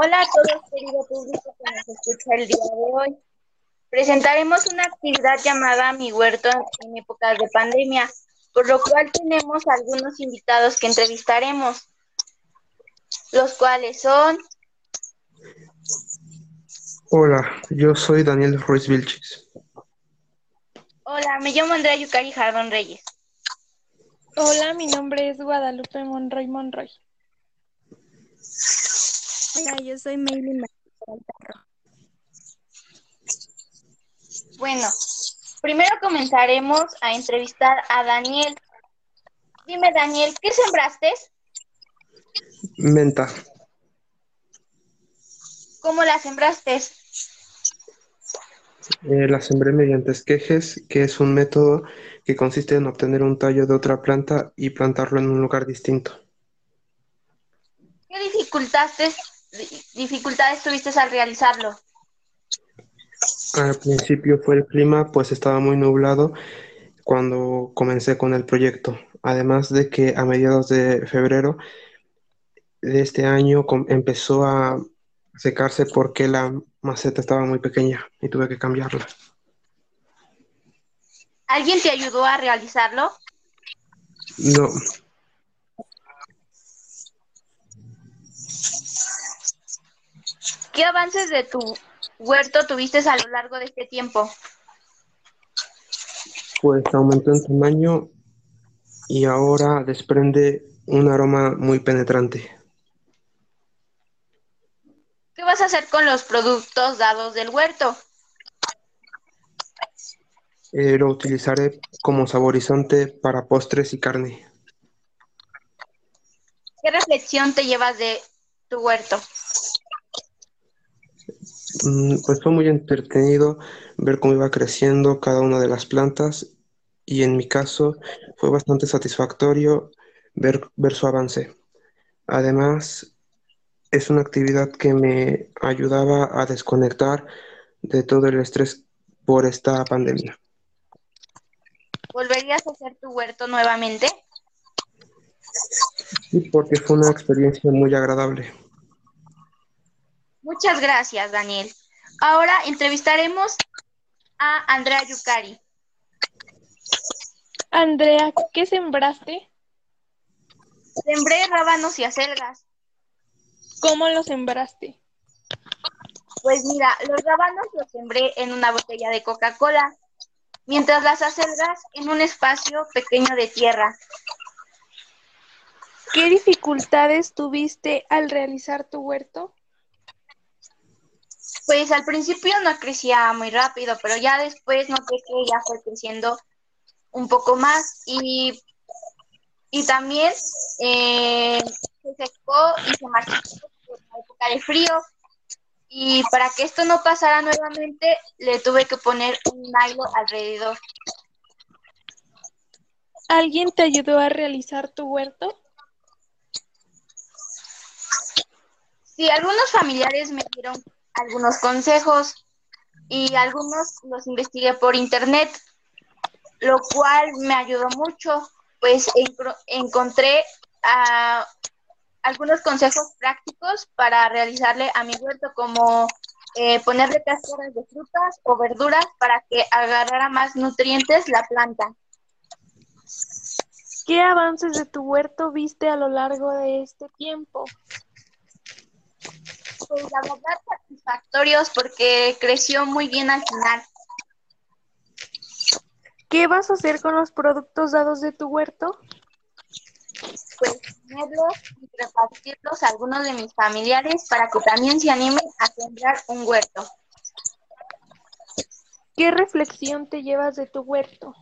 Hola a todos, querido público que nos escucha el día de hoy. Presentaremos una actividad llamada Mi Huerto en épocas de pandemia, por lo cual tenemos algunos invitados que entrevistaremos, los cuales son... Hola, yo soy Daniel Ruiz Vilchis. Hola, me llamo Andrea Yucari Jardón Reyes. Hola, mi nombre es Guadalupe Monroy Monroy. Hola, yo soy Maylin Bueno, primero comenzaremos a entrevistar a Daniel. Dime, Daniel, ¿qué sembraste? Menta. ¿Cómo la sembraste? Eh, la sembré mediante esquejes, que es un método que consiste en obtener un tallo de otra planta y plantarlo en un lugar distinto. ¿Qué dificultades, dificultades tuviste al realizarlo? Al principio fue el clima, pues estaba muy nublado cuando comencé con el proyecto. Además de que a mediados de febrero de este año empezó a secarse porque la maceta estaba muy pequeña y tuve que cambiarla. ¿Alguien te ayudó a realizarlo? No, ¿Qué avances de tu huerto tuviste a lo largo de este tiempo? pues aumentó en tamaño y ahora desprende un aroma muy penetrante. ¿Qué vas a hacer con los productos dados del huerto? Eh, lo utilizaré como saborizante para postres y carne. ¿Qué reflexión te llevas de tu huerto? Mm, Pues fue muy entretenido ver cómo iba creciendo cada una de las plantas y en mi caso fue bastante satisfactorio ver, ver su avance. Además, es una actividad que me ayudaba a desconectar de todo el estrés por esta pandemia. ¿Volverías a hacer tu huerto nuevamente? Sí, porque fue una experiencia muy agradable. Muchas gracias, Daniel. Ahora entrevistaremos a Andrea Yucari. Andrea, ¿qué sembraste? Sembré rábanos y acelgas. ¿Cómo lo sembraste? Pues mira, los rábanos los sembré en una botella de Coca-Cola, mientras las acelgas en un espacio pequeño de tierra. ¿Qué dificultades tuviste al realizar tu huerto? Pues al principio no crecía muy rápido, pero ya después noté que ya fue creciendo un poco más y, y también eh, se secó y se marchitó por la época de frío. Y para que esto no pasara nuevamente, le tuve que poner un nylon alrededor. ¿Alguien te ayudó a realizar tu huerto? Sí, algunos familiares me dieron algunos consejos y algunos los investigué por internet, lo cual me ayudó mucho, pues encontré ah, algunos consejos prácticos para realizarle a mi huerto, como eh, ponerle cáscaras de frutas o verduras para que agarrara más nutrientes la planta. ¿Qué avances de tu huerto viste a lo largo de este tiempo? Pues la verdad satisfactorios porque creció muy bien al final. ¿Qué vas a hacer con los productos dados de tu huerto? pues tenerlos y repartirlos a algunos de mis familiares para que también se animen a sembrar un huerto. ¿Qué reflexión te llevas de tu huerto?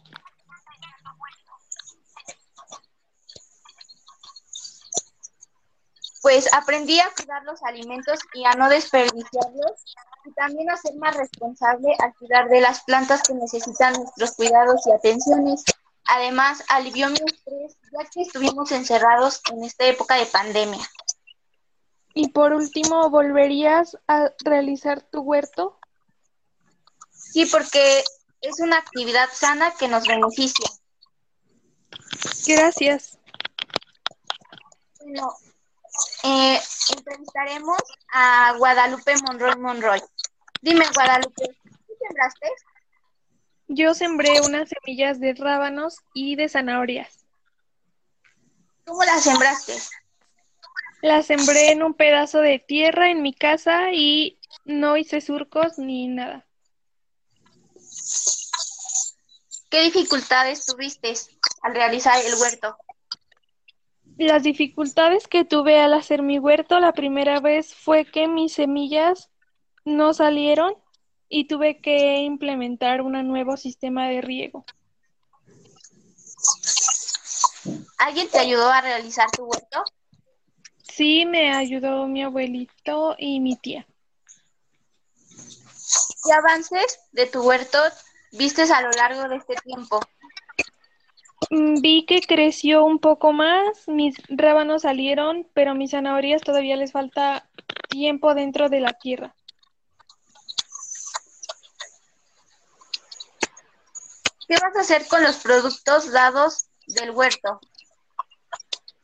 Pues aprendí a cuidar los alimentos y a no desperdiciarlos y también a ser más responsable al cuidar de las plantas que necesitan nuestros cuidados y atenciones. Además, alivió mi estrés ya que estuvimos encerrados en esta época de pandemia. Y por último, ¿volverías a realizar tu huerto? Sí, porque es una actividad sana que nos beneficia. Gracias. Bueno, eh, entrevistaremos a Guadalupe Monroy Monroy. Dime, Guadalupe, ¿qué sembraste? Yo sembré unas semillas de rábanos y de zanahorias. ¿Cómo las sembraste? Las sembré en un pedazo de tierra en mi casa y no hice surcos ni nada. ¿Qué dificultades tuviste al realizar el huerto? Las dificultades que tuve al hacer mi huerto la primera vez fue que mis semillas no salieron y tuve que implementar un nuevo sistema de riego. ¿Alguien te ayudó a realizar tu huerto? Sí, me ayudó mi abuelito y mi tía. ¿Qué avances de tu huerto vistes a lo largo de este tiempo? Mm, Vi que creció un poco más, mis rábanos salieron, pero mis zanahorias todavía les falta tiempo dentro de la tierra. ¿Qué vas a hacer con los productos dados del huerto?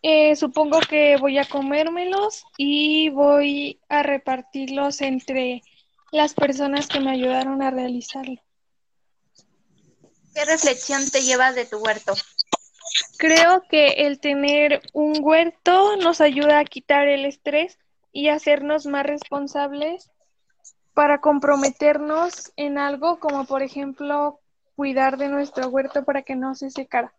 Eh, supongo que voy a comérmelos y voy a repartirlos entre las personas que me ayudaron a realizarlo. ¿Qué reflexión te llevas de tu huerto? Creo que el tener un huerto nos ayuda a quitar el estrés y hacernos más responsables para comprometernos en algo como por ejemplo cuidar de nuestro huerto para que no se secara.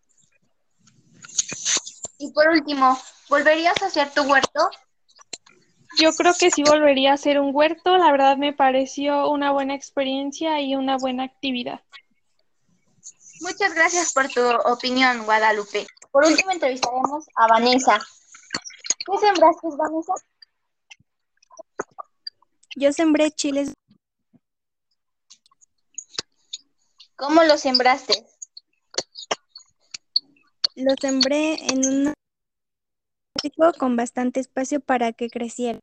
Y por último, ¿volverías a hacer tu huerto? Yo creo que sí volvería a hacer un huerto, la verdad me pareció una buena experiencia y una buena actividad. Muchas gracias por tu opinión, Guadalupe. Por último, entrevistaremos a Vanessa. ¿Qué sembraste, Vanessa? Yo sembré chiles. ¿Cómo lo sembraste? Lo sembré en un plástico con bastante espacio para que creciera.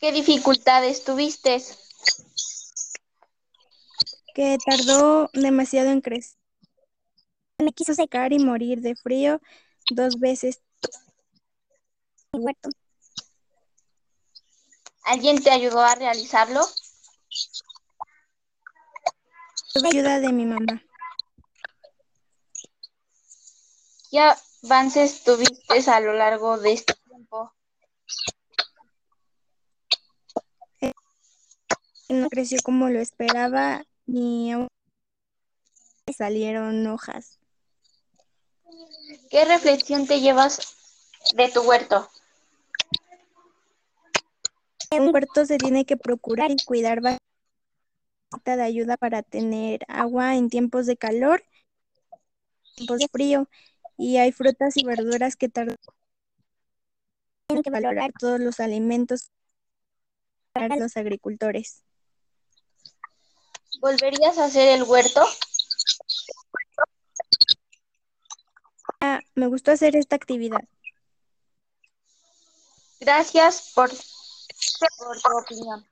¿Qué dificultades tuviste? Que tardó demasiado en crecer. Me quiso secar y morir de frío dos veces. ¿Alguien te ayudó a realizarlo? Tuve ayuda de mi mamá. ¿Qué avances tuviste a lo largo de este tiempo? No creció como lo esperaba ni aún salieron hojas. ¿Qué reflexión te llevas de tu huerto? En un huerto se tiene que procurar y cuidar bastante de ayuda para tener agua en tiempos de calor, tiempos de frío, y hay frutas y verduras que tardan Tienen que valorar todos los alimentos para los agricultores. ¿Volverías a hacer el huerto? Ah, me gustó hacer esta actividad. Gracias por, por tu opinión.